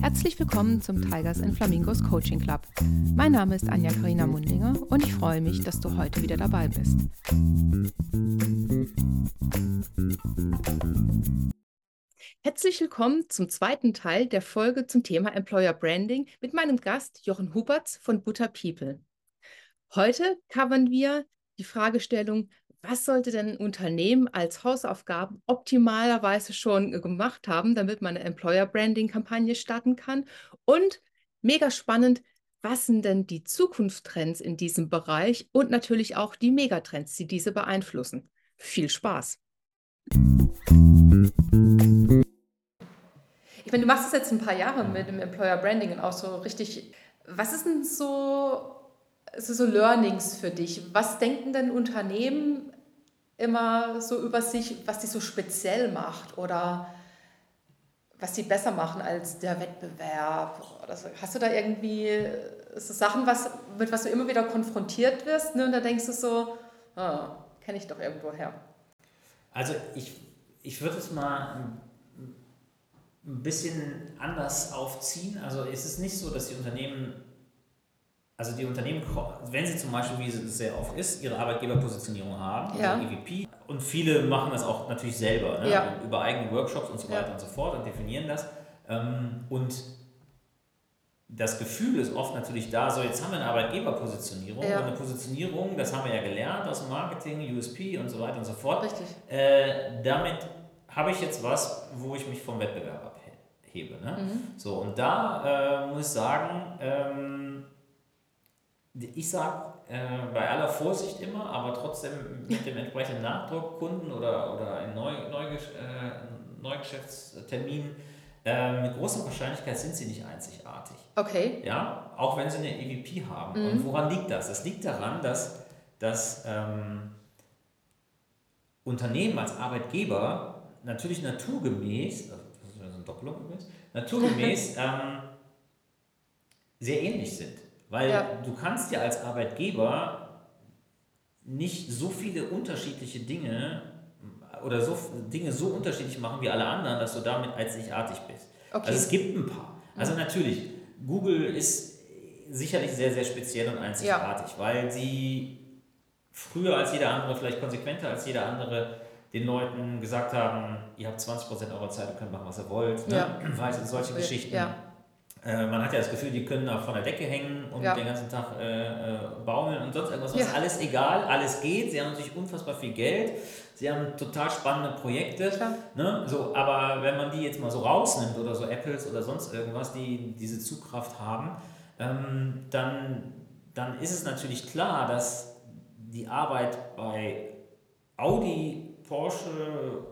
Herzlich willkommen zum Tigers and Flamingos Coaching Club. Mein Name ist Anja Karina Mundinger und ich freue mich, dass du heute wieder dabei bist. Herzlich willkommen zum zweiten Teil der Folge zum Thema Employer Branding mit meinem Gast Jochen Huberts von Butter People. Heute covern wir die Fragestellung, was sollte denn ein Unternehmen als Hausaufgaben optimalerweise schon gemacht haben, damit man eine Employer Branding Kampagne starten kann? Und mega spannend, was sind denn die Zukunftstrends in diesem Bereich und natürlich auch die Megatrends, die diese beeinflussen? Viel Spaß! Ich meine, du machst es jetzt ein paar Jahre mit dem Employer Branding und auch so richtig. Was ist denn so so Learnings für dich? Was denken denn Unternehmen immer so über sich, was die so speziell macht oder was sie besser machen als der Wettbewerb? So? Hast du da irgendwie so Sachen, was, mit was du immer wieder konfrontiert wirst ne? und da denkst du so, oh, kenne ich doch irgendwo her? Also ich, ich würde es mal ein bisschen anders aufziehen. Also es ist nicht so, dass die Unternehmen also die Unternehmen, wenn sie zum Beispiel, wie es sehr oft ist, ihre Arbeitgeberpositionierung haben, ja. EVP, und viele machen das auch natürlich selber, ne? ja. über eigene Workshops und so weiter ja. und so fort und definieren das. Ähm, und das Gefühl ist oft natürlich da, so jetzt haben wir eine Arbeitgeberpositionierung ja. und eine Positionierung, das haben wir ja gelernt aus dem Marketing, USP und so weiter und so fort. Richtig. Äh, damit habe ich jetzt was, wo ich mich vom Wettbewerb abhebe. Ne? Mhm. So, und da äh, muss ich sagen, ähm, ich sage äh, bei aller Vorsicht immer, aber trotzdem mit dem entsprechenden Nachdruck Kunden oder, oder in Neu, Neu, äh, Neugeschäftsterminen, äh, mit großer Wahrscheinlichkeit sind sie nicht einzigartig. Okay. Ja, auch wenn sie eine EVP haben. Mhm. Und woran liegt das? Das liegt daran, dass, dass ähm, Unternehmen als Arbeitgeber natürlich naturgemäß, das ist eine Doppelung übrigens, naturgemäß ähm, sehr ähnlich sind. Weil ja. du kannst ja als Arbeitgeber nicht so viele unterschiedliche Dinge oder so Dinge so unterschiedlich machen wie alle anderen, dass du damit einzigartig bist. Okay. Also es gibt ein paar. Also mhm. natürlich, Google ist sicherlich sehr, sehr speziell und einzigartig, ja. weil sie früher als jeder andere, vielleicht konsequenter als jeder andere, den Leuten gesagt haben, ihr habt 20% eurer Zeit, ihr könnt machen, was ihr wollt. Ne? Ja. Weil solche Geschichten. Ja. Äh, man hat ja das Gefühl, die können auch von der Decke hängen und ja. den ganzen Tag äh, äh, baumeln und sonst irgendwas. Ja. Ist alles egal, alles geht. Sie haben natürlich unfassbar viel Geld. Sie haben total spannende Projekte. Ne? So, aber wenn man die jetzt mal so rausnimmt oder so Apples oder sonst irgendwas, die diese Zugkraft haben, ähm, dann, dann ist es natürlich klar, dass die Arbeit bei Audi, Porsche,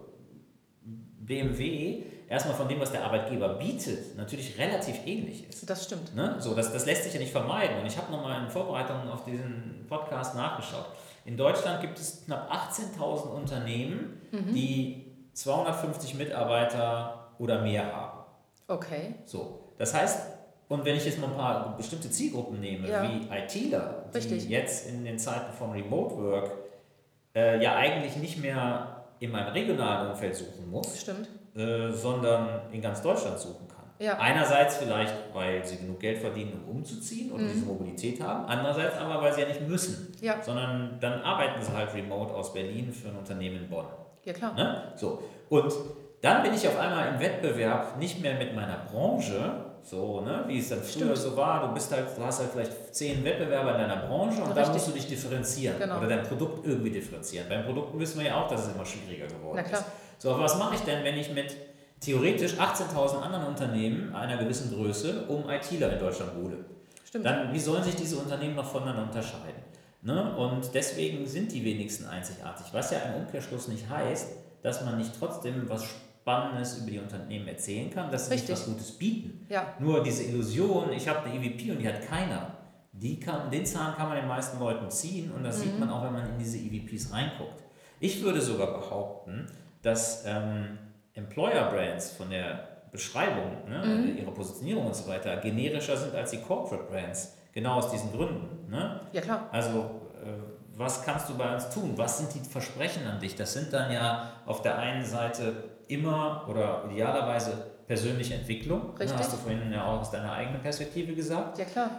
BMW erstmal von dem, was der Arbeitgeber bietet, natürlich relativ ähnlich ist. Das stimmt. Ne? So, das, das lässt sich ja nicht vermeiden. Und ich habe nochmal in Vorbereitung auf diesen Podcast nachgeschaut. In Deutschland gibt es knapp 18.000 Unternehmen, mhm. die 250 Mitarbeiter oder mehr haben. Okay. So, das heißt, und wenn ich jetzt mal ein paar bestimmte Zielgruppen nehme, ja. wie ITler, die Richtig. jetzt in den Zeiten von Remote Work äh, ja eigentlich nicht mehr in meinem regionalen Umfeld suchen muss. Äh, sondern in ganz Deutschland suchen kann. Ja. Einerseits vielleicht, weil sie genug Geld verdienen, um umzuziehen und mhm. diese Mobilität haben. Andererseits aber, weil sie ja nicht müssen, ja. sondern dann arbeiten sie halt remote aus Berlin für ein Unternehmen in Bonn. Ja, klar. Ne? So. Und dann bin ich auf einmal im Wettbewerb nicht mehr mit meiner Branche, so, ne, wie es dann früher so war. Du bist halt, du hast halt vielleicht zehn Wettbewerber in deiner Branche und da musst du dich differenzieren genau. oder dein Produkt irgendwie differenzieren. Beim Produkt wissen wir ja auch, dass es immer schwieriger geworden ist. So, aber was mache ich denn, wenn ich mit theoretisch 18.000 anderen Unternehmen einer gewissen Größe um ITler in Deutschland buhle? Stimmt. Dann, wie sollen sich diese Unternehmen noch voneinander unterscheiden? Ne? Und deswegen sind die wenigsten einzigartig, was ja im Umkehrschluss nicht heißt, dass man nicht trotzdem was Spannendes über die Unternehmen erzählen kann, dass sie was Gutes bieten. Ja. Nur diese Illusion, ich habe eine EVP und die hat keiner, die kann, den Zahn kann man den meisten Leuten ziehen und das mhm. sieht man auch, wenn man in diese EVPs reinguckt. Ich würde sogar behaupten, dass ähm, Employer Brands von der Beschreibung, ne, mhm. ihrer Positionierung und so weiter, generischer sind als die Corporate Brands. Genau aus diesen Gründen. Ne? Ja, klar. Also, äh, was kannst du bei uns tun? Was sind die Versprechen an dich? Das sind dann ja auf der einen Seite immer oder idealerweise persönliche Entwicklung. Richtig. hast du vorhin ja auch aus deiner eigenen Perspektive gesagt. Ja, klar.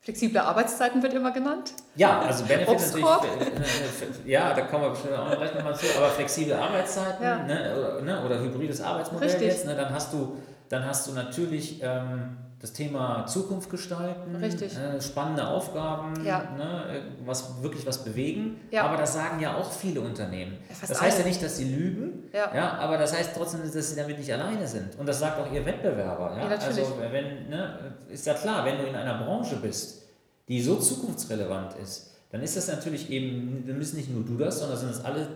Flexible Arbeitszeiten wird immer genannt. Ja, also Benefit natürlich. Äh, äh, ja, da kommen wir bestimmt auch gleich nochmal zu. Aber flexible Arbeitszeiten ja. ne, oder, ne, oder hybrides Arbeitsmodell Richtig. jetzt, ne, dann hast du, dann hast du natürlich ähm, das Thema Zukunft gestalten, äh, spannende Aufgaben, ja. ne, was wirklich was bewegen. Ja. Aber das sagen ja auch viele Unternehmen. Das, das heißt ja nicht, dass sie lügen, ja. ja. aber das heißt trotzdem, dass sie damit nicht alleine sind. Und das sagt auch ihr Wettbewerber. Ja? also wenn, ne, ist ja klar, wenn du in einer Branche bist, die so zukunftsrelevant ist, dann ist das natürlich eben, dann bist nicht nur du das, sondern sind es alle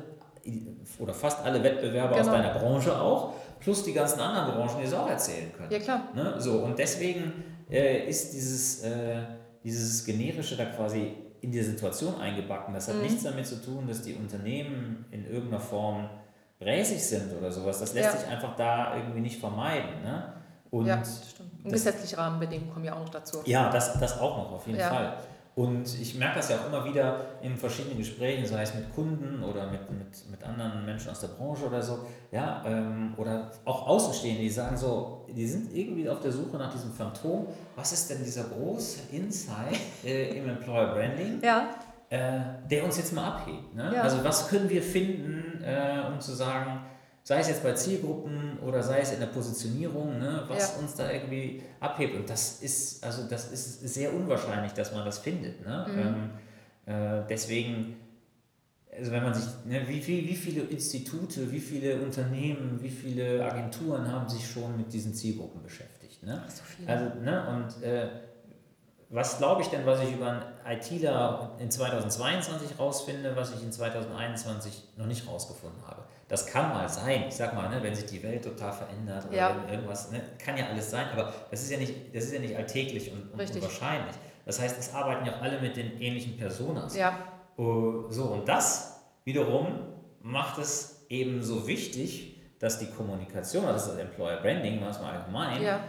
oder fast alle Wettbewerber genau. aus deiner Branche auch plus die ganzen anderen Branchen, die es auch erzählen können. Ja, klar. Ne? So, und deswegen äh, ist dieses, äh, dieses Generische da quasi in die Situation eingebacken. Das hat mhm. nichts damit zu tun, dass die Unternehmen in irgendeiner Form bräsig sind oder sowas. Das lässt ja. sich einfach da irgendwie nicht vermeiden. Ne? Und ja, stimmt. Und gesetzliche Rahmenbedingungen kommen ja auch noch dazu. Ja, das, das auch noch, auf jeden ja. Fall. Und ich merke das ja auch immer wieder in verschiedenen Gesprächen, sei es mit Kunden oder mit, mit, mit anderen Menschen aus der Branche oder so, ja, ähm, oder auch Außenstehende, die sagen so, die sind irgendwie auf der Suche nach diesem Phantom. Was ist denn dieser große Insight äh, im Employer Branding, ja. äh, der uns jetzt mal abhebt? Ne? Ja. Also was können wir finden, äh, um zu sagen, sei es jetzt bei Zielgruppen oder sei es in der Positionierung, ne, was ja. uns da irgendwie abhebt. Und das ist, also das ist sehr unwahrscheinlich, dass man das findet. Ne? Mhm. Ähm, äh, deswegen, also wenn man sich, ne, wie, viel, wie viele Institute, wie viele Unternehmen, wie viele Agenturen haben sich schon mit diesen Zielgruppen beschäftigt. Ne? Ach, so viel. Also, ne, und äh, was glaube ich denn, was ich über einen ITler in 2022 rausfinde, was ich in 2021 noch nicht rausgefunden habe? Das kann mal sein, ich sag mal, ne, wenn sich die Welt total verändert oder ja. wenn irgendwas, ne, kann ja alles sein, aber das ist ja nicht, das ist ja nicht alltäglich und, und, und wahrscheinlich. Das heißt, es arbeiten ja auch alle mit den ähnlichen Personas. Ja. Uh, so, und das wiederum macht es eben so wichtig, dass die Kommunikation, ist das Employer Branding, mal allgemein, ja.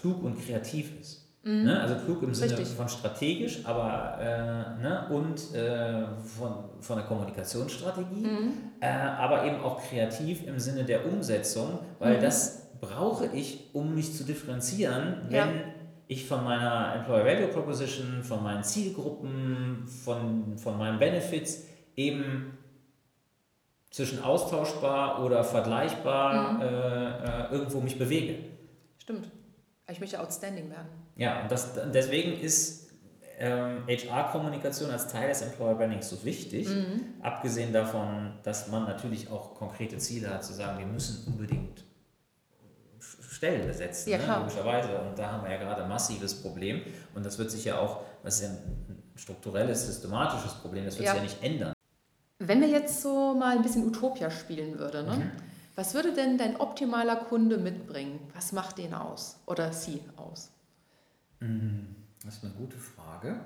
klug und kreativ ist. Mhm. Ne? Also klug im Sinne Richtig. von strategisch, aber äh, ne? und äh, von, von der Kommunikationsstrategie, mhm. äh, aber eben auch kreativ im Sinne der Umsetzung, weil mhm. das brauche ich, um mich zu differenzieren, wenn ja. ich von meiner Employer Value Proposition, von meinen Zielgruppen, von, von meinen Benefits eben zwischen austauschbar oder vergleichbar mhm. äh, äh, irgendwo mich bewege. Stimmt. Ich möchte outstanding werden. Ja, und das, deswegen ist ähm, HR-Kommunikation als Teil des Employer Brandings so wichtig. Mhm. Abgesehen davon, dass man natürlich auch konkrete Ziele hat, zu sagen, wir müssen unbedingt Stellen besetzen, ja, ne, logischerweise. Und da haben wir ja gerade ein massives Problem. Und das wird sich ja auch, das ist ja ein strukturelles, systematisches Problem, das wird ja. sich ja nicht ändern. Wenn wir jetzt so mal ein bisschen Utopia spielen würden, ne? Mhm. Was würde denn dein optimaler Kunde mitbringen? Was macht den aus oder sie aus? Mm, das ist eine gute Frage.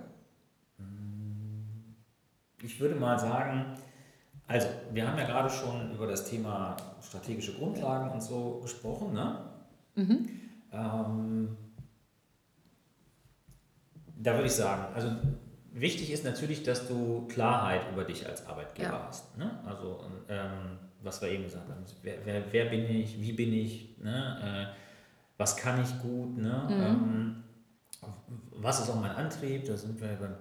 Mm, ich würde mal sagen, also wir haben ja gerade schon über das Thema strategische Grundlagen und so gesprochen. Ne? Mhm. Ähm, da würde ich sagen, also wichtig ist natürlich, dass du Klarheit über dich als Arbeitgeber ja. hast. Ne? Also ähm, was wir eben gesagt haben, wer, wer, wer bin ich, wie bin ich, ne? Äh, was kann ich gut, ne? Mhm. Ähm, was ist auch mein Antrieb, da sind wir beim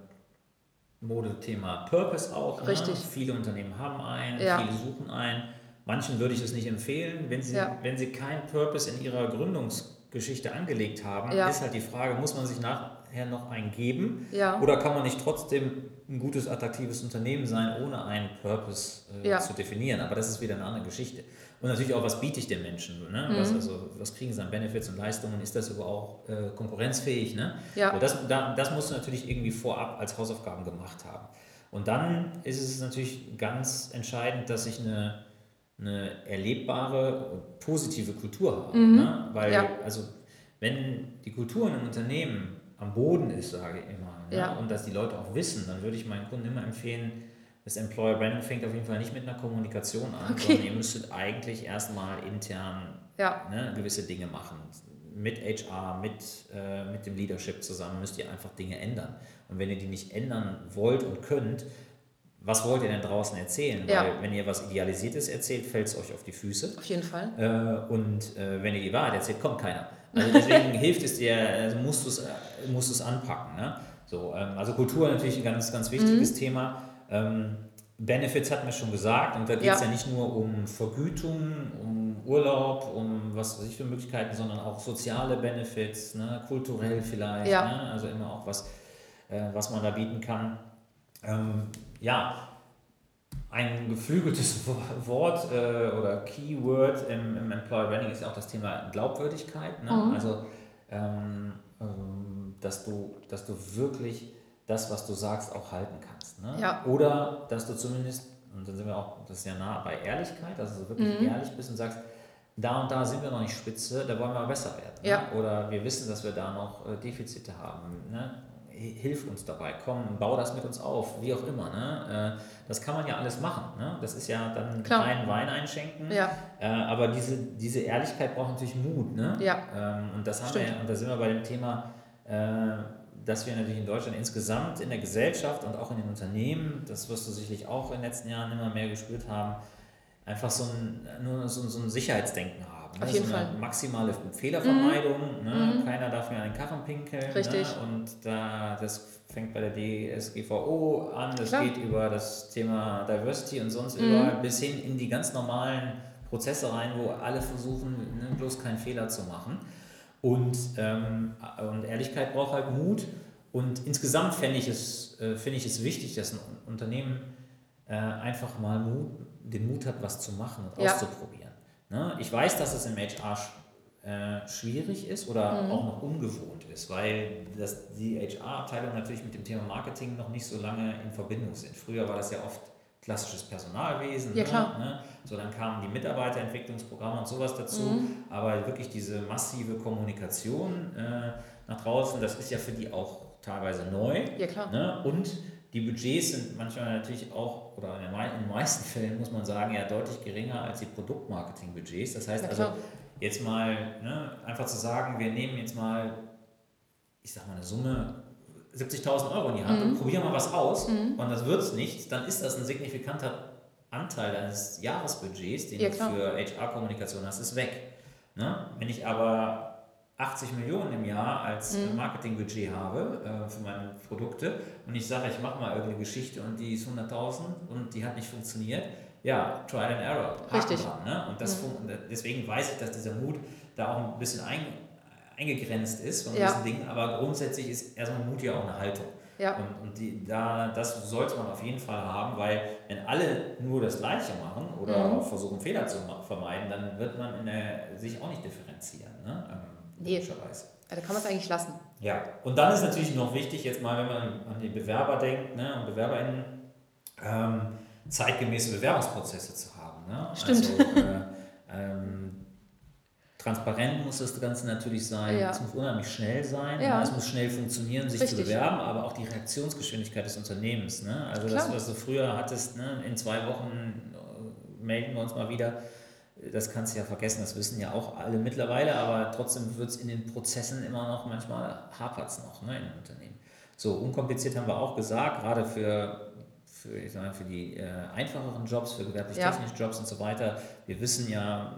Modethema Purpose auch. Ne? Richtig. Ne? Viele Unternehmen haben einen, ja. viele suchen einen. Manchen würde ich es nicht empfehlen, wenn sie, ja. wenn sie keinen Purpose in ihrer Gründungsgeschichte angelegt haben, ja. ist halt die Frage, muss man sich nachher noch einen geben oder kann man nicht trotzdem ein gutes, attraktives Unternehmen sein, ohne einen Purpose äh, zu definieren. Aber das ist wieder eine andere Geschichte. Und natürlich auch, was biete ich den Menschen? Ne? Mhm. Was, also, was kriegen sie an Benefits und Leistungen? Ist das überhaupt äh, konkurrenzfähig? Ne? Ja. So, das, da, das musst du natürlich irgendwie vorab als Hausaufgaben gemacht haben. Und dann ist es natürlich ganz entscheidend, dass ich eine, eine erlebbare, positive Kultur habe. Mhm. Ne? Weil, ja. also, wenn die Kultur in einem Unternehmen am Boden ist, sage ich immer, ne? ja. und dass die Leute auch wissen, dann würde ich meinen Kunden immer empfehlen, das Employer Branding fängt auf jeden Fall nicht mit einer Kommunikation an, okay. sondern ihr müsstet eigentlich erstmal intern ja. ne, gewisse Dinge machen. Mit HR, mit, äh, mit dem Leadership zusammen müsst ihr einfach Dinge ändern. Und wenn ihr die nicht ändern wollt und könnt, was wollt ihr denn draußen erzählen? Ja. Weil wenn ihr was Idealisiertes erzählt, fällt es euch auf die Füße. Auf jeden Fall. Äh, und äh, wenn ihr die Wahrheit erzählt, kommt keiner. Also deswegen hilft es dir, also musst du es musst du's anpacken. Ne? So, ähm, also Kultur natürlich ein ganz, ganz wichtiges mhm. Thema. Ähm, Benefits hatten wir schon gesagt und da geht es ja. ja. nicht nur um Vergütung, um Urlaub, um was weiß ich für Möglichkeiten, sondern auch soziale Benefits, ne? kulturell vielleicht, ja. ne? also immer auch was, äh, was man da bieten kann. Ähm, ja, ein geflügeltes Wort äh, oder Keyword im, im Employer Branding ist ja auch das Thema Glaubwürdigkeit. Ne? Mhm. Also, ähm, ähm, dass, du, dass du wirklich das, was du sagst, auch halten kannst. Ne? Ja. Oder dass du zumindest, und dann sind wir auch, das ist ja nah bei Ehrlichkeit, dass du wirklich mhm. ehrlich bist und sagst, da und da sind wir noch nicht spitze, da wollen wir besser werden. Ne? Ja. Oder wir wissen, dass wir da noch äh, Defizite haben. Ne? hilf uns dabei, komm, bau das mit uns auf, wie auch immer. Ne? Äh, das kann man ja alles machen. Ne? Das ist ja dann Klar. rein Wein einschenken. Ja. Äh, aber diese, diese Ehrlichkeit braucht natürlich Mut. Ne? Ja. Ähm, und das haben Stimmt. wir, und da sind wir bei dem Thema, dass wir natürlich in Deutschland insgesamt in der Gesellschaft und auch in den Unternehmen, das wirst du sicherlich auch in den letzten Jahren immer mehr gespürt haben, einfach so ein, nur so, so ein Sicherheitsdenken haben. Auf jeden so Fall. Maximale Fehlervermeidung. Mhm. Ne? Mhm. Keiner darf mir an den Karren pinkeln. Ne? Richtig. Ne? Und da, das fängt bei der DSGVO an. Das Klar. geht über das Thema Diversity und sonst mhm. überall bis hin in die ganz normalen Prozesse rein, wo alle versuchen, ne, bloß keinen Fehler zu machen. Und, ähm, und Ehrlichkeit braucht halt Mut. Und insgesamt fände ich, es, äh, ich es wichtig, dass ein Unternehmen äh, einfach mal Mut, den Mut hat, was zu machen und ja. auszuprobieren. Ne? Ich weiß, dass es im HR äh, schwierig ist oder mhm. auch noch ungewohnt ist, weil das, die HR-Abteilung natürlich mit dem Thema Marketing noch nicht so lange in Verbindung sind. Früher war das ja oft klassisches Personalwesen. Ja, klar. Ne? So, dann kamen die Mitarbeiterentwicklungsprogramme und sowas dazu. Mhm. Aber wirklich diese massive Kommunikation äh, nach draußen, das ist ja für die auch teilweise neu. Ja, klar. Ne? Und die Budgets sind manchmal natürlich auch, oder in den meisten Fällen muss man sagen, ja deutlich geringer als die Produktmarketing-Budgets. Das heißt ja, also, jetzt mal ne, einfach zu sagen, wir nehmen jetzt mal, ich sag mal, eine Summe 70.000 Euro in die Hand mhm. und probieren mal was aus mhm. und das wird es nicht, dann ist das ein signifikanter Anteil deines Jahresbudgets, den ja, du für HR-Kommunikation hast, ist weg. Ne? Wenn ich aber 80 Millionen im Jahr als mhm. Marketingbudget habe äh, für meine Produkte und ich sage, ich mache mal irgendeine Geschichte und die ist 100.000 und die hat nicht funktioniert, ja, Trial and Error. Richtig. Dran, ne? Und das mhm. deswegen weiß ich, dass dieser Mut da auch ein bisschen ein, eingegrenzt ist von ja. diesen Dingen, aber grundsätzlich ist erstmal Mut ja auch eine Haltung. Ja. Und, und die, da, das sollte man auf jeden Fall haben, weil wenn alle nur das Gleiche machen oder mhm. versuchen Fehler zu vermeiden, dann wird man in der, sich auch nicht differenzieren. Ne? Ähm, Nee. Logischerweise. da kann man es eigentlich lassen. Ja, und dann ist natürlich noch wichtig, jetzt mal, wenn man an die Bewerber denkt, ne, und BewerberInnen, ähm, zeitgemäße Bewerbungsprozesse zu haben. Ne? Stimmt. Also, äh, ähm, transparent muss das Ganze natürlich sein. Ja. Es muss unheimlich schnell sein. Ja. Ne? Es muss schnell funktionieren, sich Richtig. zu bewerben, aber auch die Reaktionsgeschwindigkeit des Unternehmens. Ne? Also Klar. das, was du früher hattest, ne? in zwei Wochen äh, melden wir uns mal wieder das kannst du ja vergessen, das wissen ja auch alle mittlerweile, aber trotzdem wird es in den Prozessen immer noch, manchmal hapert es noch ne, in den Unternehmen. So, unkompliziert haben wir auch gesagt, gerade für, für, ich sag mal, für die äh, einfacheren Jobs, für gewerblich-technische ja. Jobs und so weiter. Wir wissen ja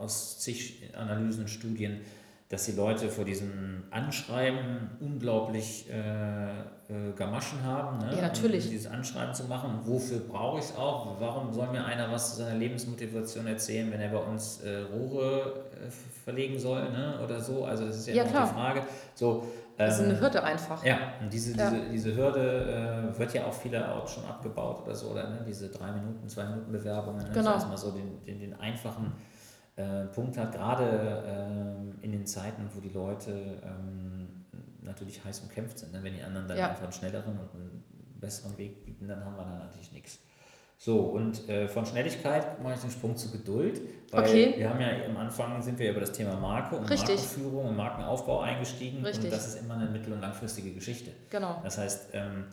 aus zig Analysen und Studien, dass die Leute vor diesem Anschreiben unglaublich äh, äh, Gamaschen haben. Ne? Ja, natürlich. Um dieses Anschreiben zu machen. Wofür brauche ich es auch? Warum soll mir einer was zu seiner Lebensmotivation erzählen, wenn er bei uns äh, Rohre äh, verlegen soll ne? oder so? Also das ist ja, ja immer die Frage. So, ähm, das ist eine ähm, Hürde einfach. Ja, und diese, ja. diese, diese Hürde äh, wird ja auch vielerorts schon abgebaut oder so, oder ne? diese drei Minuten, zwei Minuten Bewerbungen. Ne? Genau. Das heißt mal so den, den, den einfachen äh, Punkt hat, gerade ähm, in den Zeiten, wo die Leute ähm, natürlich heiß umkämpft sind. Ne? Wenn die anderen dann ja. einfach einen schnelleren und einen besseren Weg bieten, dann haben wir da natürlich nichts. So, und äh, von Schnelligkeit mache ich den Sprung zu Geduld, weil okay. wir haben ja am Anfang sind wir über das Thema Marke und Richtig. Markenführung und Markenaufbau eingestiegen Richtig. und das ist immer eine mittel- und langfristige Geschichte. Genau. Das heißt, ähm,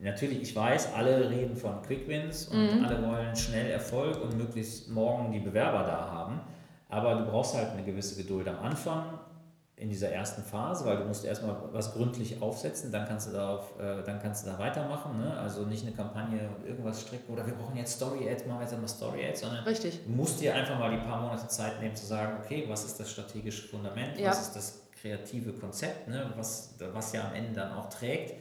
natürlich, ich weiß, alle reden von Quick Wins und mhm. alle wollen schnell Erfolg und möglichst morgen die Bewerber da haben. Aber du brauchst halt eine gewisse Geduld am Anfang. in dieser ersten Phase, weil du musst erstmal was gründlich aufsetzen, dann kannst du darauf, äh, dann kannst du da weitermachen. Ne? Also nicht eine Kampagne und irgendwas stricken oder wir brauchen jetzt Story Ads, machen wir jetzt mal Story Ads, sondern Richtig. du musst dir einfach mal die paar Monate Zeit nehmen zu sagen, okay, was ist das strategische Fundament, ja. was ist das kreative Konzept, ne? was, was ja am Ende dann auch trägt.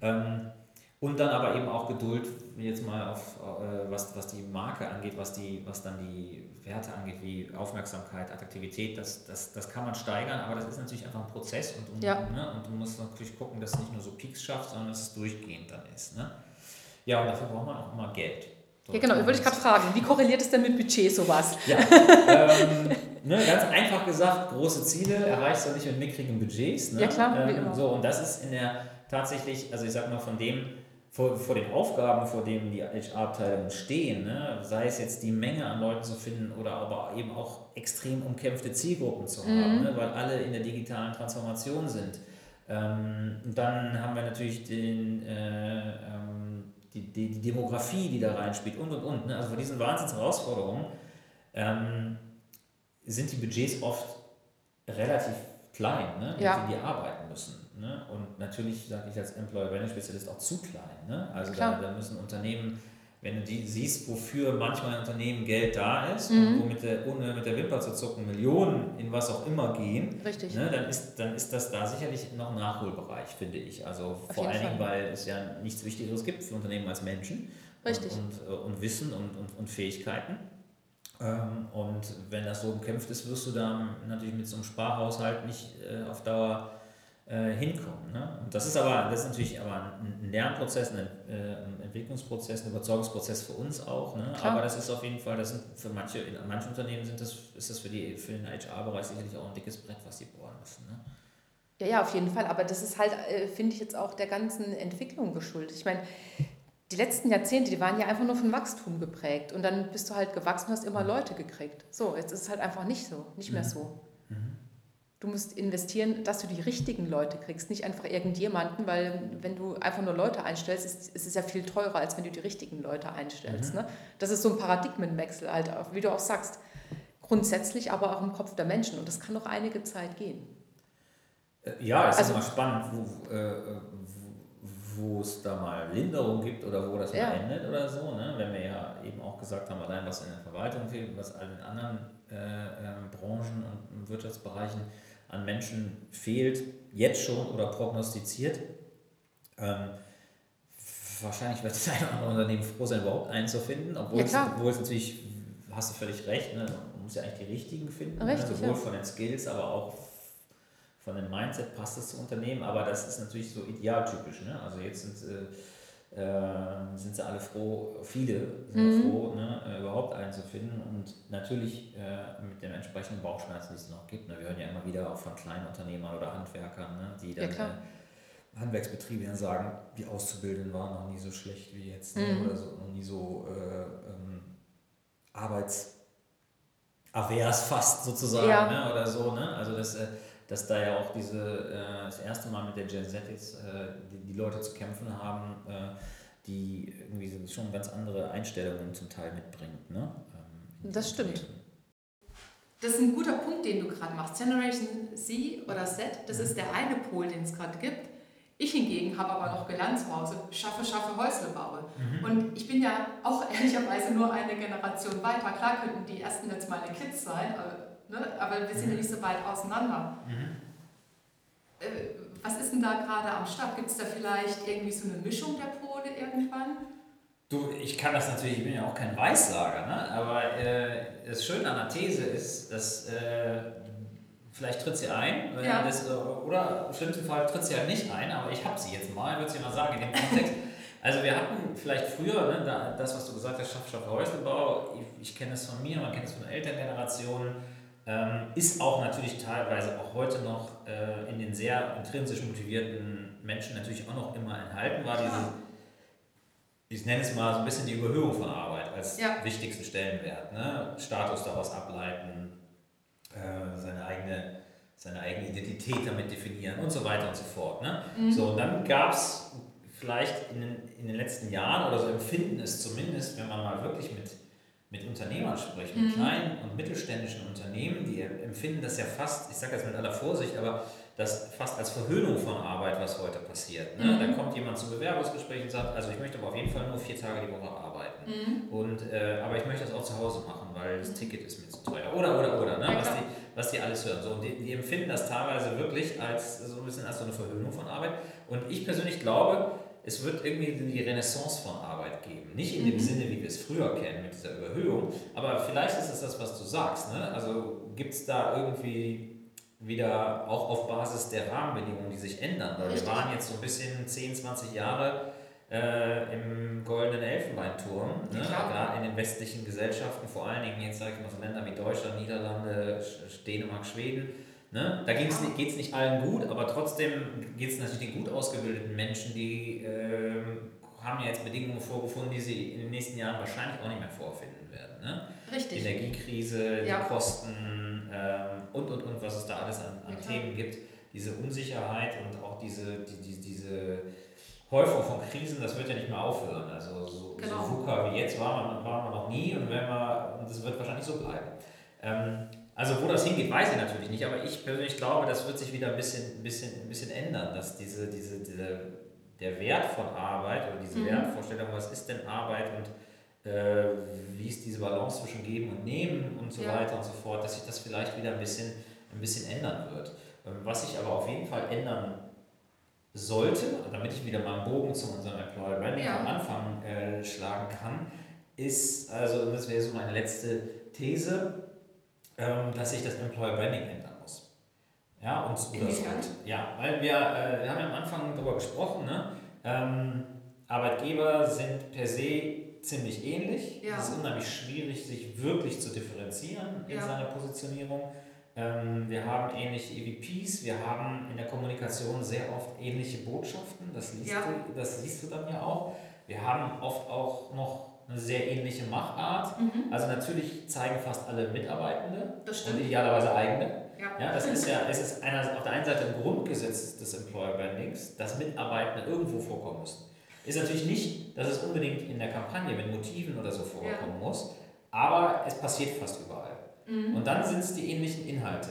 Ähm, und dann aber eben auch Geduld, jetzt mal auf, äh, was, was die Marke angeht, was, die, was dann die Werte angeht, wie Aufmerksamkeit, Attraktivität, das, das, das kann man steigern, aber das ist natürlich einfach ein Prozess und, und, ja. ne, und du musst natürlich gucken, dass es nicht nur so Peaks schafft, sondern dass es durchgehend dann ist. Ne? Ja, und dafür braucht man auch immer Geld. So ja, genau, ich wollte ich gerade fragen, wie korreliert es denn mit Budget sowas? Ja, ähm, ne, ganz einfach gesagt, große Ziele erreichst du nicht mit mickrigen Budgets. Ne? Ja, klar, ähm, So, und das ist in der tatsächlich, also ich sag mal, von dem, vor, vor den Aufgaben, vor denen die HR-Abteilungen stehen, ne? sei es jetzt die Menge an Leuten zu finden oder aber eben auch extrem umkämpfte Zielgruppen zu haben, mhm. ne? weil alle in der digitalen Transformation sind. Ähm, dann haben wir natürlich den, äh, ähm, die, die, die, Demografie, die da reinspielt und und und. Ne? Also vor diesen Wahnsinnsherausforderungen ähm, sind die Budgets oft relativ klein, ne? ja. mit denen die arbeiten müssen. Ne? Und natürlich sage ich als Employer Branding Spezialist auch zu klein. Ne? Also da, da, müssen Unternehmen, wenn du die siehst, wofür manchmal ein Unternehmen Geld da ist mhm. und wo mit der, ohne mit der Wimper zu zucken Millionen in was auch immer gehen, Richtig. Ne? Dann, ist, dann ist das da sicherlich noch ein Nachholbereich, finde ich. Also Auf vor allen Dingen, weil es ja nichts Wichtigeres gibt für Unternehmen als Menschen. Richtig. Und, und, und Wissen und, und, und Fähigkeiten. Ähm, und wenn das so umkämpft ist, wirst du da natürlich mit so einem Sparhaushalt nicht äh, auf Dauer äh, hinkommen. Ne? Und das ist aber, das ist natürlich aber ein Lernprozess, ein, äh, Entwicklungsprozess, ein Überzeugungsprozess für uns auch. Ne? Aber das ist auf jeden Fall, das sind für manche, in manchen Unternehmen sind das, ist das für, die, für den HR-Bereich sicherlich auch ein dickes Brett, was die bohren müssen. Ne? Ja, ja, auf jeden Fall. Aber das ist halt, äh, finde ich, jetzt auch der ganzen Entwicklung geschuldet. Ich meine, die letzten Jahrzehnte, die waren ja einfach nur von Wachstum geprägt. Und dann bist du halt gewachsen und hast immer mhm. Leute gekriegt. So, jetzt ist es halt einfach nicht so, nicht mehr mhm. so. Du musst investieren, dass du die richtigen Leute kriegst, nicht einfach irgendjemanden, weil wenn du einfach nur Leute einstellst, ist, ist es ja viel teurer, als wenn du die richtigen Leute einstellst. Mhm. Ne? Das ist so ein Paradigmenwechsel, halt, wie du auch sagst. Grundsätzlich, aber auch im Kopf der Menschen. Und das kann noch einige Zeit gehen. Äh, ja, es also, ist immer spannend, wo, äh, wo es da mal Linderung gibt oder wo das ja. mal endet oder so. Ne? Wenn wir ja eben auch gesagt haben, allein was in der Verwaltung fehlt, was in anderen äh, äh, Branchen und Wirtschaftsbereichen an Menschen fehlt, jetzt schon oder prognostiziert. Ähm, wahrscheinlich wird das eine oder andere Unternehmen froh sein, überhaupt einen zu finden, obwohl, ja, es, obwohl es natürlich, hast du völlig recht, ne? man muss ja eigentlich die richtigen finden, ne? Richtig, ne? sowohl ja. von den Skills, aber auch von dem Mindset passt es zu Unternehmen, aber das ist natürlich so idealtypisch. Ne? Also jetzt sind, äh, äh, sind sie alle froh, viele sind mhm. froh, ne, äh, überhaupt einen zu finden und natürlich äh, mit den entsprechenden Bauchschmerzen, die es noch gibt. Ne? Wir hören ja immer wieder auch von kleinen Unternehmern oder Handwerkern, ne? die dann ja, äh, Handwerksbetriebe dann sagen, die Auszubildenden waren noch nie so schlecht wie jetzt ne? mhm. oder so, noch nie so äh, ähm, arbeitsavers fast sozusagen ja. ne? oder so. Ne? Also das dass da ja auch diese, äh, das erste Mal mit der Gen Z jetzt äh, die, die, Leute zu kämpfen haben, äh, die irgendwie schon ganz andere Einstellungen zum Teil mitbringt. Ne? Ähm, das stimmt. Das ist ein guter Punkt, den du gerade machst. Generation Z oder Z, das ist der eine Pol, den es gerade gibt. Ich hingegen habe aber noch gelernt zu Hause, schaffe, schaffe, Häusle baue. Mhm. Und ich bin ja auch ehrlicherweise nur eine Generation weiter. Klar könnten die ersten jetzt meine Kids sein, aber Ne? Aber wir sind ja nicht so weit auseinander. Mhm. Äh, was ist denn da gerade am Start? Gibt es da vielleicht irgendwie so eine Mischung der Pole irgendwann? Du, ich kann das natürlich, ich bin ja auch kein Weissager, ne? aber äh, das Schöne an der These ist, dass äh, vielleicht tritt sie ein, ja. das, äh, oder im schlimmsten Fall tritt sie halt nicht ein, aber ich habe sie jetzt mal, würde sie mal sagen, in dem Kontext. Also wir hatten vielleicht früher, ne, das, was du gesagt hast, Schaff, Schaff, Häuslebau, ich, ich kenne es von mir, man kennt es von Elterngenerationen, ähm, ist auch natürlich teilweise auch heute noch äh, in den sehr intrinsisch motivierten Menschen natürlich auch noch immer enthalten war, diese, ich nenne es mal so ein bisschen die Überhöhung von Arbeit als ja. wichtigsten Stellenwert. Ne? Status daraus ableiten, äh, seine, eigene, seine eigene Identität damit definieren und so weiter und so fort. Ne? Mhm. So, und dann gab es vielleicht in den, in den letzten Jahren, oder so empfinden es zumindest, wenn man mal wirklich mit mit Unternehmern spreche, mit mhm. kleinen und mittelständischen Unternehmen, die empfinden das ja fast, ich sage das mit aller Vorsicht, aber das fast als Verhöhnung von Arbeit, was heute passiert. Ne? Mhm. Da kommt jemand zum Bewerbungsgespräch und sagt, also ich möchte aber auf jeden Fall nur vier Tage die Woche arbeiten. Mhm. Und, äh, aber ich möchte das auch zu Hause machen, weil das mhm. Ticket ist mir zu teuer. Oder, oder, oder, ne? was, die, was die alles hören. So, und die, die empfinden das teilweise wirklich als so ein bisschen als so eine Verhöhnung von Arbeit. Und ich persönlich glaube, es wird irgendwie die Renaissance von Arbeit geben. Nicht in dem mhm. Sinne, wie wir es früher kennen, mit dieser Überhöhung, aber vielleicht ist es das, was du sagst. Ne? Also gibt es da irgendwie wieder auch auf Basis der Rahmenbedingungen, die sich ändern. Weil wir waren jetzt so ein bisschen 10, 20 Jahre äh, im goldenen Elfenbeinturm, ne? gerade in den westlichen Gesellschaften, vor allen Dingen jetzt sage ich mal so Länder wie Deutschland, Niederlande, Dänemark, Schweden. Ne? Da geht es nicht allen gut, aber trotzdem geht es natürlich den gut ausgebildeten Menschen, die äh, haben ja jetzt Bedingungen vorgefunden, die sie in den nächsten Jahren wahrscheinlich auch nicht mehr vorfinden werden. Ne? Richtig. Energiekrise, ja. die Kosten ähm, und, und, und, was es da alles an, an ja, Themen gibt. Diese Unsicherheit und auch diese, die, die, diese Häufung von Krisen, das wird ja nicht mehr aufhören. Also so, genau. so VUCA wie jetzt war man, war man noch nie und, wenn wir, und das wird wahrscheinlich so bleiben. Ähm, also wo das hingeht, weiß ich natürlich nicht, aber ich persönlich glaube, das wird sich wieder ein bisschen, ein bisschen, ein bisschen ändern, dass diese, diese, diese, der Wert von Arbeit oder diese mhm. Wertvorstellung, was ist denn Arbeit und äh, wie ist diese Balance zwischen Geben und Nehmen und so ja. weiter und so fort, dass sich das vielleicht wieder ein bisschen, ein bisschen ändern wird. Ähm, was sich aber auf jeden Fall ändern sollte, damit ich wieder mal einen Bogen zu unserem Employer Branding ja. am Anfang äh, schlagen kann, ist, also das wäre so meine letzte These, ähm, dass sich das Employer Branding ändern muss. Ja, und oder. Ja, weil wir, äh, wir haben ja am Anfang darüber gesprochen, ne? Ähm, Arbeitgeber sind per se ziemlich ähnlich. Ja. Es ist unheimlich schwierig, sich wirklich zu differenzieren in ja. seiner Positionierung. Ähm, wir haben ähnliche EVPs, wir haben in der Kommunikation sehr oft ähnliche Botschaften, das liest, ja. du, das siehst du dann ja auch. Wir haben oft auch noch eine sehr ähnliche Machart. Mhm. Also natürlich zeigen fast alle Mitarbeitende und idealerweise eigene. Ja. ja, das ist ja, es ist einer, auf der einen Seite ein Grundgesetz des Employer Brandings, dass Mitarbeitende irgendwo vorkommen müssen. Ist natürlich nicht, dass es unbedingt in der Kampagne mit Motiven oder so vorkommen ja. muss, aber es passiert fast überall. Mhm. Und dann sind es die ähnlichen Inhalte.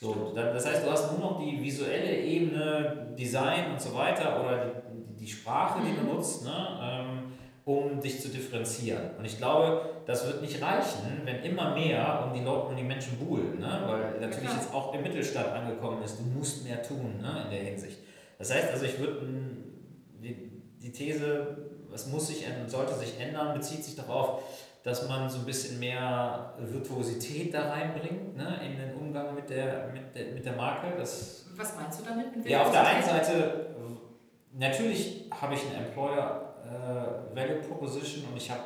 So, das heißt, du hast nur noch die visuelle Ebene, Design und so weiter oder die, die Sprache, die mhm. du nutzt. Ne? Ähm, um dich zu differenzieren. Und ich glaube, das wird nicht reichen, wenn immer mehr um die Leute, um die Menschen buhlen, ne? weil natürlich jetzt auch im Mittelstand angekommen ist, du musst mehr tun ne? in der Hinsicht. Das heißt also, ich würde die, die These, es muss sich sollte sich ändern, bezieht sich darauf, dass man so ein bisschen mehr Virtuosität da reinbringt ne? in den Umgang mit der, mit der, mit der Marke. Das, Was meinst du damit? ja, auf der einen Seite, natürlich habe ich einen Employer äh, Value Proposition und ich habe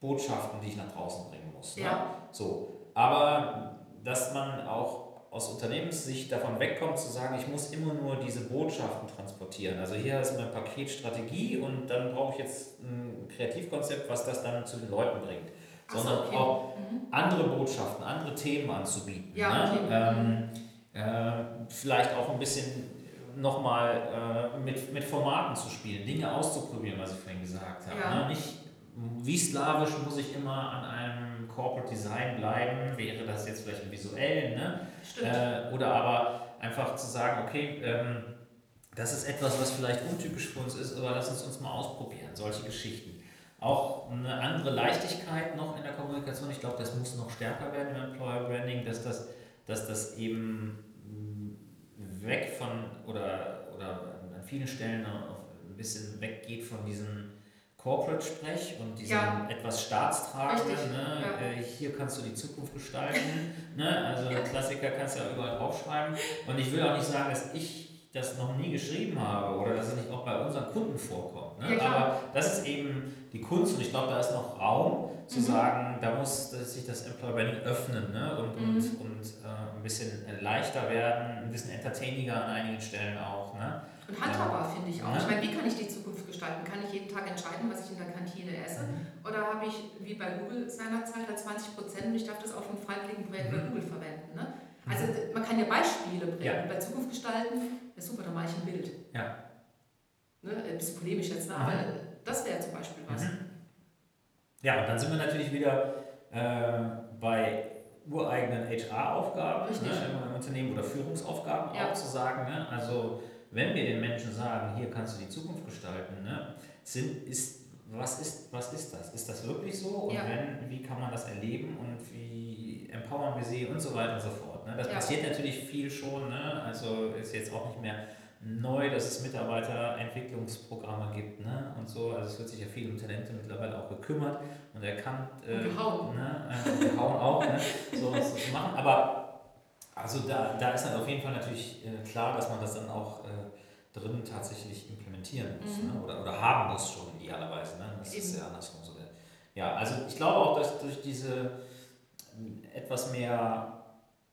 Botschaften, die ich nach draußen bringen muss. Ne? Ja. So. Aber dass man auch aus Unternehmenssicht davon wegkommt, zu sagen, ich muss immer nur diese Botschaften transportieren. Also hier ist mein Paket Strategie und dann brauche ich jetzt ein Kreativkonzept, was das dann zu den Leuten bringt. Sondern so, okay. auch mhm. andere Botschaften, andere Themen anzubieten. Ja, ne? okay. ähm, äh, vielleicht auch ein bisschen nochmal äh, mit, mit Formaten zu spielen, Dinge auszuprobieren, was ich vorhin gesagt habe. Ja. Ne? Nicht wie slawisch muss ich immer an einem Corporate Design bleiben, wäre das jetzt vielleicht im visuellen, ne? Äh, oder aber einfach zu sagen, okay, ähm, das ist etwas, was vielleicht untypisch für uns ist, aber lass uns uns mal ausprobieren, solche Geschichten. Auch eine andere Leichtigkeit noch in der Kommunikation, ich glaube, das muss noch stärker werden im Employer Branding, dass das, dass das eben weg von oder, oder an vielen Stellen ein bisschen weggeht von diesem Corporate-Sprech und diesem ja. etwas Staatstragenden. Ne? Ja. Äh, hier kannst du die Zukunft gestalten. ne? Also Klassiker kannst du ja überall draufschreiben. Und ich will auch nicht sagen, dass ich das noch nie geschrieben habe oder dass es nicht auch bei unseren Kunden vorkommt. Ne? Ja, Aber das ist eben die Kunst und ich glaube, da ist noch Raum zu mhm. sagen, da muss sich das Employer Branding öffnen ne? und, mhm. und, und äh, ein bisschen leichter werden, ein bisschen entertainiger an einigen Stellen auch. Ne? Und handhabbar finde ich auch. Ja. Ich meine, wie kann ich die Zukunft gestalten? Kann ich jeden Tag entscheiden, was ich in der Kantine esse? Mhm. Oder habe ich, wie bei Google seinerzeit, halt 20 Prozent und ich darf das auch für ein freiwilligen Projekt mhm. bei Google verwenden? Ne? Also mhm. man kann ja Beispiele bringen. Ja. Bei Zukunft gestalten, ja super, dann mache ich ein Bild. Ja. Ne, ein bisschen polemisch jetzt, ne? aber das wäre zum Beispiel was. Mhm. Ja, und dann sind wir natürlich wieder äh, bei ureigenen HR-Aufgaben ne, im Unternehmen oder Führungsaufgaben ja. auch zu sagen. Ne? Also wenn wir den Menschen sagen, hier kannst du die Zukunft gestalten, ne? sind, ist, was, ist, was ist das? Ist das wirklich so? Und ja. wenn, wie kann man das erleben und wie empowern wir sie und so weiter und so fort. Ne? Das ja. passiert natürlich viel schon, ne? also ist jetzt auch nicht mehr neu, dass es Mitarbeiterentwicklungsprogramme gibt ne? und so. Also es wird sich ja viel um Talente mittlerweile auch gekümmert und erkannt. Äh, gehauen. Ne? Äh, gehauen auch, ne? so was zu machen. Aber also da, da ist dann auf jeden Fall natürlich äh, klar, dass man das dann auch äh, drin tatsächlich implementieren muss mhm. ne? oder, oder haben muss schon idealerweise. Ne? Das Eben. ist ja andersrum so. Ja, also ich glaube auch, dass durch diese etwas mehr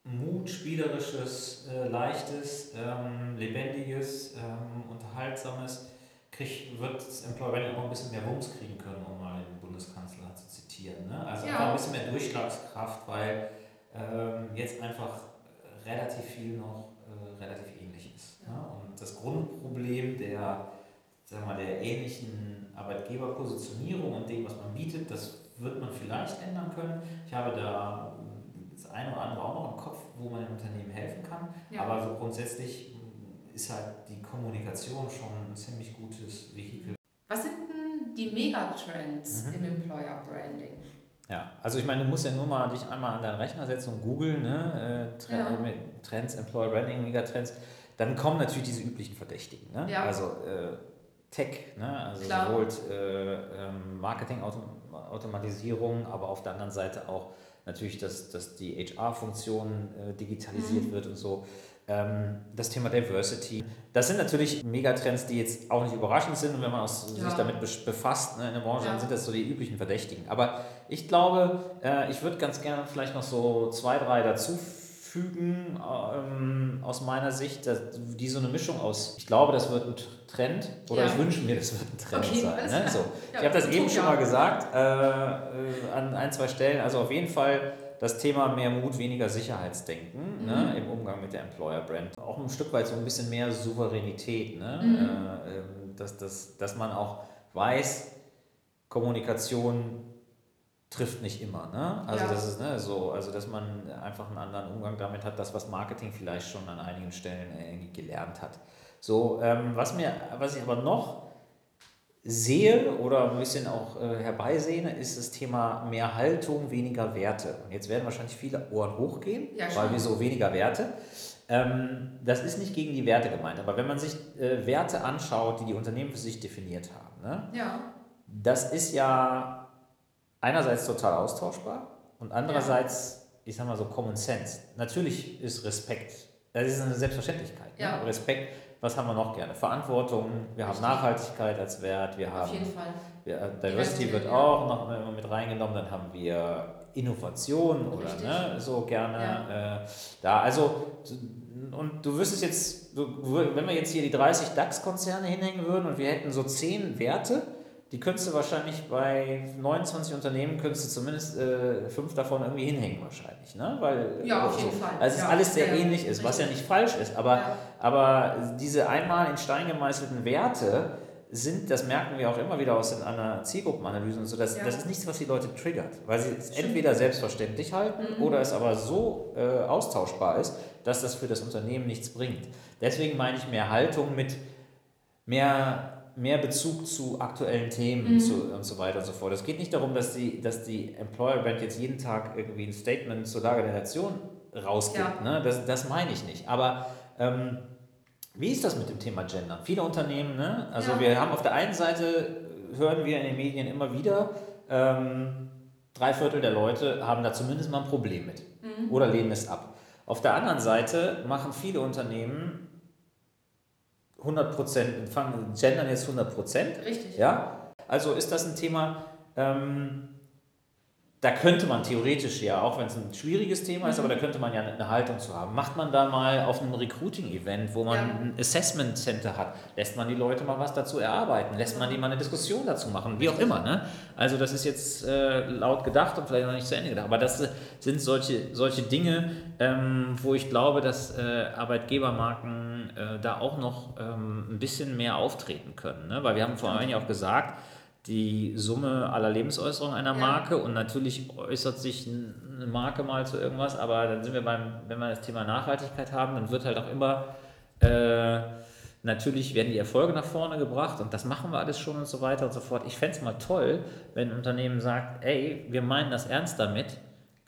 Mut, spielerisches, äh, leichtes, ähm, lebendiges, ähm, unterhaltsames, krieg, wird das Branding auch ein bisschen mehr Wumms kriegen können, um mal den Bundeskanzler zu zitieren. Ne? Also ja. ein bisschen mehr Durchschlagskraft, weil ähm, jetzt einfach relativ viel noch äh, relativ ähnlich ist. Ja. Ne? Und das Grundproblem der, sagen wir mal, der ähnlichen Arbeitgeberpositionierung und dem, was man bietet, das wird man vielleicht ändern können. Ich habe da das eine oder andere auch noch im Kopf, wo man dem Unternehmen helfen kann. Ja. Aber so grundsätzlich ist halt die Kommunikation schon ein ziemlich gutes Vehikel. Was sind denn die Megatrends mhm. im Employer Branding? Ja, also ich meine, du musst ja nur mal dich einmal an deinen Rechner setzen und googeln, ne? Äh, Trend, ja. Trends, Employer Branding, Megatrends. Dann kommen natürlich diese üblichen Verdächtigen. Ne? Ja. Also äh, Tech, ne? also Klar. sowohl äh, ähm, Marketing-Automatisierung, aber auf der anderen Seite auch natürlich, dass, dass die HR-Funktion äh, digitalisiert mhm. wird und so. Ähm, das Thema Diversity. Das sind natürlich Megatrends, die jetzt auch nicht überraschend sind. Und wenn man aus, ja. sich damit befasst ne, in der Branche, ja. dann sind das so die üblichen Verdächtigen. Aber ich glaube, äh, ich würde ganz gerne vielleicht noch so zwei, drei dazu fügen ähm, aus meiner Sicht, dass, die so eine Mischung aus, ich glaube, das wird ein Trend oder ja. ich wünsche mir, das wird ein Trend okay, sein. Ne? So. Ja, ich habe das eben schon mal gesagt äh, äh, an ein, zwei Stellen. Also auf jeden Fall das Thema mehr Mut, weniger Sicherheitsdenken mhm. ne, im Umgang mit der Employer Brand. Auch ein Stück weit so ein bisschen mehr Souveränität, ne? Mhm. Äh, ähm, dass, dass, dass man auch weiß, Kommunikation trifft nicht immer. Ne? Also ja. das ist ne, so, also dass man einfach einen anderen Umgang damit hat, das was Marketing vielleicht schon an einigen Stellen irgendwie gelernt hat. So, ähm, was mir, was ich aber noch sehe oder ein bisschen auch äh, herbeisehne, ist das Thema mehr Haltung, weniger Werte. Und jetzt werden wahrscheinlich viele Ohren hochgehen, ja, weil wir so weniger Werte. Ähm, das ist nicht gegen die Werte gemeint, aber wenn man sich äh, Werte anschaut, die die Unternehmen für sich definiert haben, ne? ja. das ist ja einerseits total austauschbar und andererseits, ja. ich sag mal so, Common Sense. Natürlich ist Respekt, das ist eine Selbstverständlichkeit. Ne? Ja. Ne? Respekt, was haben wir noch gerne? Verantwortung, wir Richtig. haben Nachhaltigkeit als Wert, wir haben. Auf jeden Fall. Wir, äh, Diversity wird auch noch mit reingenommen, dann haben wir Innovation oder ne, so gerne ja. äh, da. Also, und du wüsstest jetzt, du, wenn wir jetzt hier die 30 DAX-Konzerne hinhängen würden und wir hätten so 10 Werte, die könntest du wahrscheinlich bei 29 Unternehmen, könntest du zumindest äh, fünf davon irgendwie hinhängen wahrscheinlich. Ne? Weil, ja, auf jeden so, Fall. Also es ja, alles sehr ja, ähnlich ist, was ja nicht falsch ist. Aber, ja. aber diese einmal in Stein gemeißelten Werte sind, das merken wir auch immer wieder aus einer Zielgruppenanalyse und so, das, das ist nichts, was die Leute triggert, weil sie es entweder selbstverständlich halten mhm. oder es aber so äh, austauschbar ist, dass das für das Unternehmen nichts bringt. Deswegen meine ich mehr Haltung mit mehr mehr Bezug zu aktuellen Themen mhm. zu, und so weiter und so fort. Es geht nicht darum, dass die, dass die Employer Brand jetzt jeden Tag irgendwie ein Statement zur Lage der Nation rausgibt. Ja. Ne? Das, das meine ich nicht. Aber ähm, wie ist das mit dem Thema Gender? Viele Unternehmen, ne? also ja. wir haben auf der einen Seite, hören wir in den Medien immer wieder, ähm, drei Viertel der Leute haben da zumindest mal ein Problem mit mhm. oder lehnen es ab. Auf der anderen Seite machen viele Unternehmen 100 Prozent, gendern jetzt 100 Prozent. Richtig. Ja, also ist das ein Thema, ähm, da könnte man theoretisch ja, auch wenn es ein schwieriges Thema ist, mhm. aber da könnte man ja eine Haltung zu haben. Macht man da mal auf einem Recruiting-Event, wo man ja. ein Assessment Center hat, lässt man die Leute mal was dazu erarbeiten, lässt man die mal eine Diskussion dazu machen, wie auch immer. Ne? Also das ist jetzt äh, laut gedacht und vielleicht noch nicht zu Ende gedacht, aber das sind solche, solche Dinge, ähm, wo ich glaube, dass äh, Arbeitgebermarken äh, da auch noch ähm, ein bisschen mehr auftreten können. Ne? Weil wir haben vorhin ja auch gesagt, die Summe aller Lebensäußerungen einer Marke und natürlich äußert sich eine Marke mal zu irgendwas, aber dann sind wir beim, wenn wir das Thema Nachhaltigkeit haben, dann wird halt auch immer äh, Natürlich werden die Erfolge nach vorne gebracht und das machen wir alles schon und so weiter und so fort. Ich fände es mal toll, wenn ein Unternehmen sagt, ey, wir meinen das ernst damit,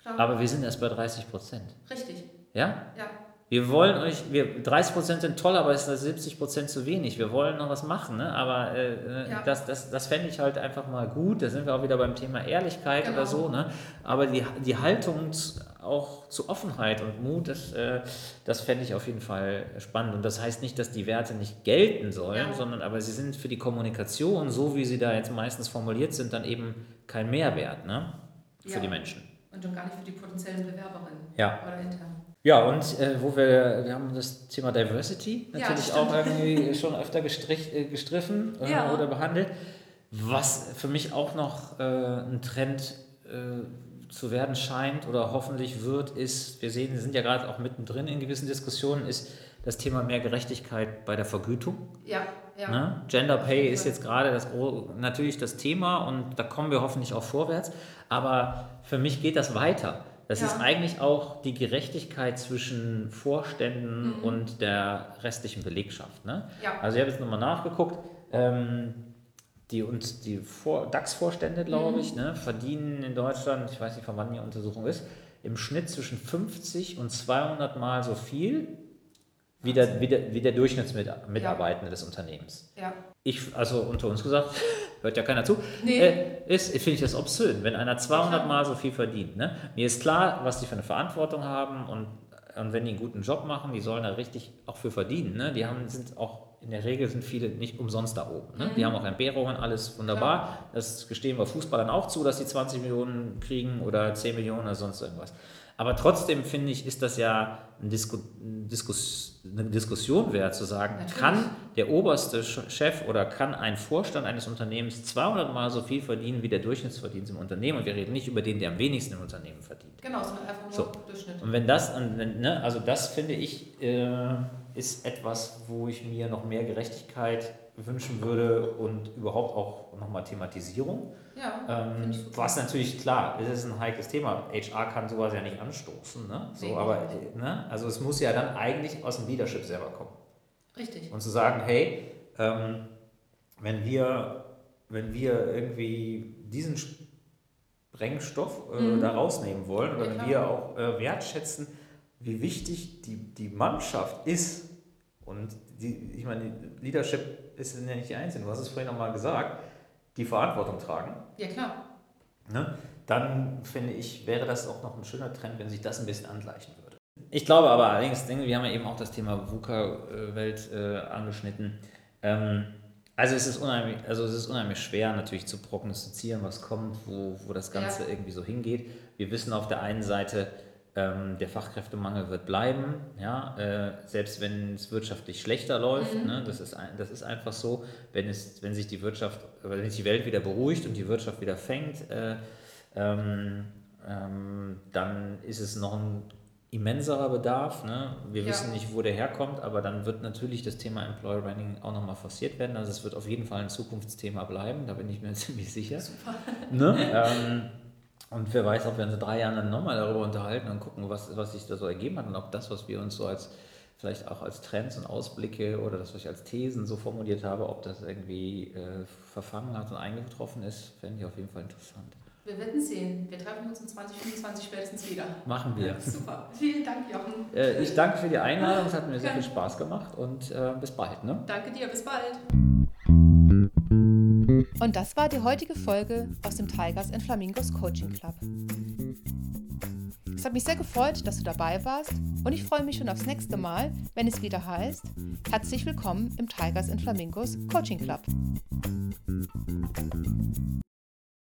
Klar. aber wir sind erst bei 30 Prozent. Richtig. Ja? Ja. Wir wollen euch, wir, 30 Prozent sind toll, aber es ist 70 Prozent zu wenig. Wir wollen noch was machen, ne? aber äh, äh, ja. das, das, das fände ich halt einfach mal gut. Da sind wir auch wieder beim Thema Ehrlichkeit genau. oder so. Ne? Aber die, die Haltung auch zu Offenheit und Mut, das, äh, das fände ich auf jeden Fall spannend. Und das heißt nicht, dass die Werte nicht gelten sollen, ja. sondern aber sie sind für die Kommunikation, so wie sie da jetzt meistens formuliert sind, dann eben kein Mehrwert ne? für ja. die Menschen. Und schon gar nicht für die potenziellen Bewerberinnen ja. oder intern. Ja, und äh, wo wir, wir haben das Thema Diversity natürlich ja, auch irgendwie schon öfter gestrich, äh, gestriffen äh, ja. oder behandelt. Was für mich auch noch äh, ein Trend äh, zu werden scheint oder hoffentlich wird, ist, wir sehen, wir sind ja gerade auch mittendrin in gewissen Diskussionen, ist das Thema mehr Gerechtigkeit bei der Vergütung. Ja, ja. Ne? Gender Pay ist jetzt gerade das, natürlich das Thema und da kommen wir hoffentlich auch vorwärts. Aber für mich geht das weiter. Das ja. ist eigentlich auch die Gerechtigkeit zwischen Vorständen mhm. und der restlichen Belegschaft. Ne? Ja. Also ich habe jetzt nochmal nachgeguckt. Ähm, die, und die DAX-Vorstände, glaube mhm. ich, ne, verdienen in Deutschland, ich weiß nicht, von wann die Untersuchung ist, im Schnitt zwischen 50 und 200 Mal so viel wie der, wie der, wie der Durchschnittsmitarbeitende ja. des Unternehmens. Ja. Ich, also unter uns gesagt, hört ja keiner zu, nee. äh, ist, finde ich das obszön, wenn einer 200 Mal so viel verdient. Ne? Mir ist klar, was die für eine Verantwortung haben und, und wenn die einen guten Job machen, die sollen da richtig auch für verdienen. Ne? Die haben, sind auch in der Regel sind viele nicht umsonst da oben. Ne? Mhm. Die haben auch Entbehrungen, alles wunderbar. Ja. Das gestehen wir Fußballern auch zu, dass die 20 Millionen kriegen oder 10 Millionen oder sonst irgendwas. Aber trotzdem finde ich, ist das ja ein Disku Diskus eine Diskussion wert, zu sagen, Natürlich. kann der oberste Chef oder kann ein Vorstand eines Unternehmens 200 Mal so viel verdienen wie der Durchschnittsverdienst im Unternehmen? Und wir reden nicht über den, der am wenigsten im Unternehmen verdient. Genau, sondern einfach nur so. Durchschnitt. Und wenn das, ne, also das finde ich, äh, ist etwas, wo ich mir noch mehr Gerechtigkeit wünschen würde und überhaupt auch nochmal Thematisierung. Ja, ähm, was natürlich klar, das ist ein heikles Thema. HR kann sowas ja nicht anstoßen. Ne? So, nee, aber ne? also es muss ja dann eigentlich aus dem Leadership selber kommen. Richtig. Und zu sagen, hey, ähm, wenn wir wenn wir irgendwie diesen Sprengstoff äh, mhm. da rausnehmen wollen oder ja, wenn wir auch äh, wertschätzen, wie wichtig die, die Mannschaft ist und die, ich meine, Leadership ist ja nicht die Einzige, du hast es vorhin nochmal gesagt, die Verantwortung tragen. Ja, klar. Ne? Dann finde ich, wäre das auch noch ein schöner Trend, wenn sich das ein bisschen angleichen würde. Ich glaube aber allerdings, wir haben ja eben auch das Thema VUCA-Welt äh, angeschnitten. Ähm, also es, ist unheimlich, also es ist unheimlich schwer natürlich zu prognostizieren, was kommt, wo, wo das Ganze ja. irgendwie so hingeht. Wir wissen auf der einen Seite, ähm, der Fachkräftemangel wird bleiben, ja, äh, selbst wenn es wirtschaftlich schlechter läuft. Mhm. Ne, das, ist ein, das ist einfach so, wenn, es, wenn sich die Wirtschaft, wenn sich die Welt wieder beruhigt und die Wirtschaft wieder fängt, äh, ähm, ähm, dann ist es noch ein immenserer Bedarf. Ne? Wir ja. wissen nicht, wo der herkommt, aber dann wird natürlich das Thema Employer Branding auch nochmal forciert werden. Also es wird auf jeden Fall ein Zukunftsthema bleiben, da bin ich mir ziemlich sicher. Super. Ne? Und wer weiß, ob wir uns in drei Jahren dann nochmal darüber unterhalten und gucken, was, was sich da so ergeben hat und ob das, was wir uns so als vielleicht auch als Trends und Ausblicke oder das, was ich als Thesen so formuliert habe, ob das irgendwie äh, verfangen hat und eingetroffen ist, fände ich auf jeden Fall interessant. Wir werden sehen. Wir treffen uns in 2025 spätestens wieder. Machen wir. Super. Vielen Dank, Jochen. Äh, ich danke für die Einladung. Es hat mir sehr viel Spaß gemacht und äh, bis bald. Ne? Danke dir. Bis bald. Und das war die heutige Folge aus dem Tigers and Flamingos Coaching Club. Es hat mich sehr gefreut, dass du dabei warst und ich freue mich schon aufs nächste Mal, wenn es wieder heißt, herzlich willkommen im Tigers and Flamingos Coaching Club.